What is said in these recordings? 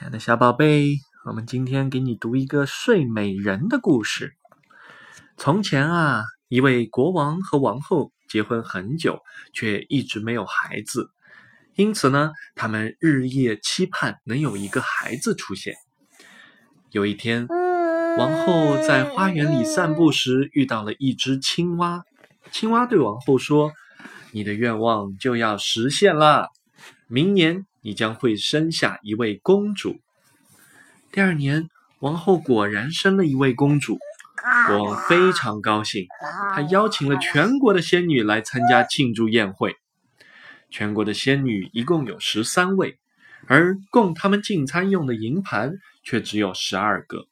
亲爱的小宝贝，我们今天给你读一个睡美人的故事。从前啊，一位国王和王后结婚很久，却一直没有孩子，因此呢，他们日夜期盼能有一个孩子出现。有一天，王后在花园里散步时遇到了一只青蛙，青蛙对王后说：“你的愿望就要实现了，明年。”你将会生下一位公主。第二年，王后果然生了一位公主，国王非常高兴，他邀请了全国的仙女来参加庆祝宴会。全国的仙女一共有十三位，而供他们进餐用的银盘却只有十二个。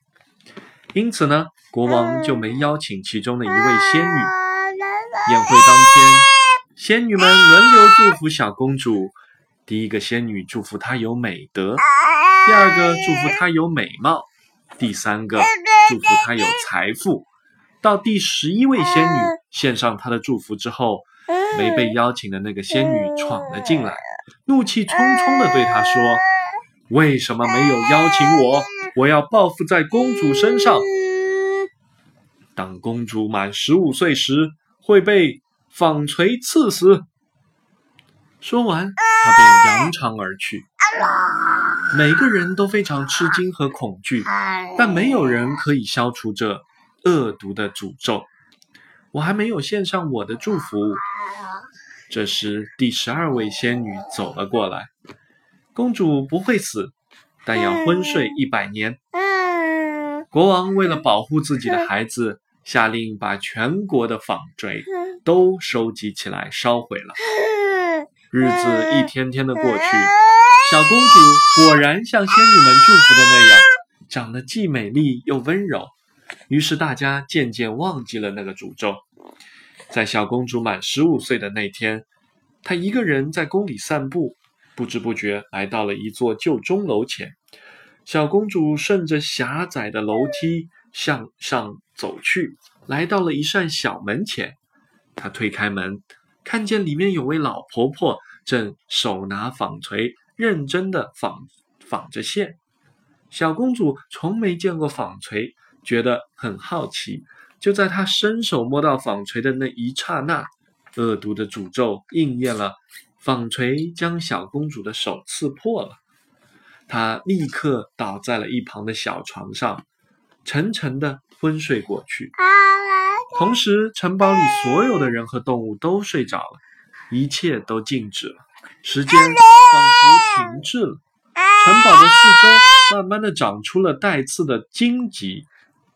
因此呢，国王就没邀请其中的一位仙女。宴会当天，仙女们轮流祝福小公主。第一个仙女祝福她有美德，第二个祝福她有美貌，第三个祝福她有财富。到第十一位仙女献上她的祝福之后，没被邀请的那个仙女闯了进来，怒气冲冲地对她说：“为什么没有邀请我？我要报复在公主身上。当公主满十五岁时，会被纺锤刺死。”说完。他便扬长而去。每个人都非常吃惊和恐惧，但没有人可以消除这恶毒的诅咒。我还没有献上我的祝福。这时，第十二位仙女走了过来。公主不会死，但要昏睡一百年。国王为了保护自己的孩子，下令把全国的纺锤都收集起来烧毁了。日子一天天的过去，小公主果然像仙女们祝福的那样，长得既美丽又温柔。于是大家渐渐忘记了那个诅咒。在小公主满十五岁的那天，她一个人在宫里散步，不知不觉来到了一座旧钟楼前。小公主顺着狭窄的楼梯向上走去，来到了一扇小门前。她推开门。看见里面有位老婆婆正手拿纺锤，认真的纺纺着线。小公主从没见过纺锤，觉得很好奇。就在她伸手摸到纺锤的那一刹那，恶毒的诅咒应验了，纺锤将小公主的手刺破了。她立刻倒在了一旁的小床上，沉沉的昏睡过去。同时，城堡里所有的人和动物都睡着了，一切都静止了，时间仿佛停滞了。城堡的四周慢慢的长出了带刺的荆棘，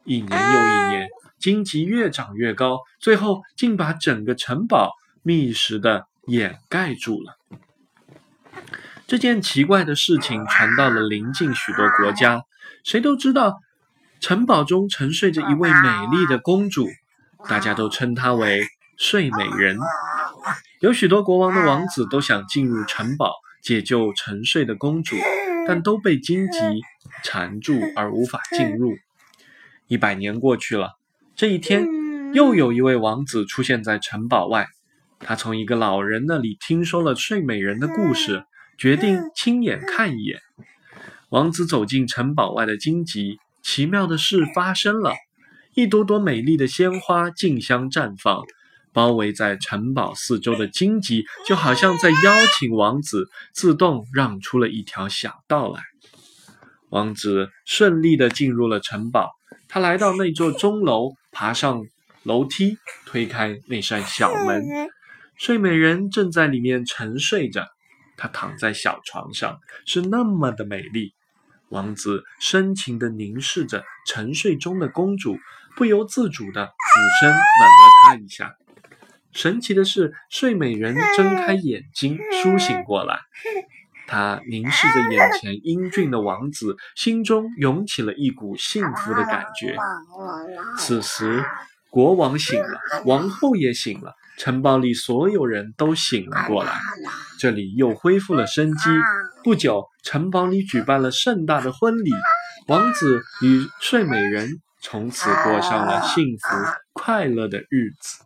一年又一年，荆棘越长越高，最后竟把整个城堡密实的掩盖住了。这件奇怪的事情传到了邻近许多国家，谁都知道，城堡中沉睡着一位美丽的公主。大家都称她为睡美人。有许多国王的王子都想进入城堡解救沉睡的公主，但都被荆棘缠住而无法进入。一百年过去了，这一天，又有一位王子出现在城堡外。他从一个老人那里听说了睡美人的故事，决定亲眼看一眼。王子走进城堡外的荆棘，奇妙的事发生了。一朵朵美丽的鲜花竞相绽放，包围在城堡四周的荆棘就好像在邀请王子自动让出了一条小道来。王子顺利地进入了城堡，他来到那座钟楼，爬上楼梯，推开那扇小门，睡美人正在里面沉睡着，她躺在小床上，是那么的美丽。王子深情地凝视着沉睡中的公主。不由自主地俯身吻了她一下。神奇的是，睡美人睁开眼睛，苏醒过来。她凝视着眼前英俊的王子，心中涌起了一股幸福的感觉。此时，国王醒了，王后也醒了，城堡里所有人都醒了过来。这里又恢复了生机。不久，城堡里举办了盛大的婚礼，王子与睡美人。从此过上了幸福快乐的日子。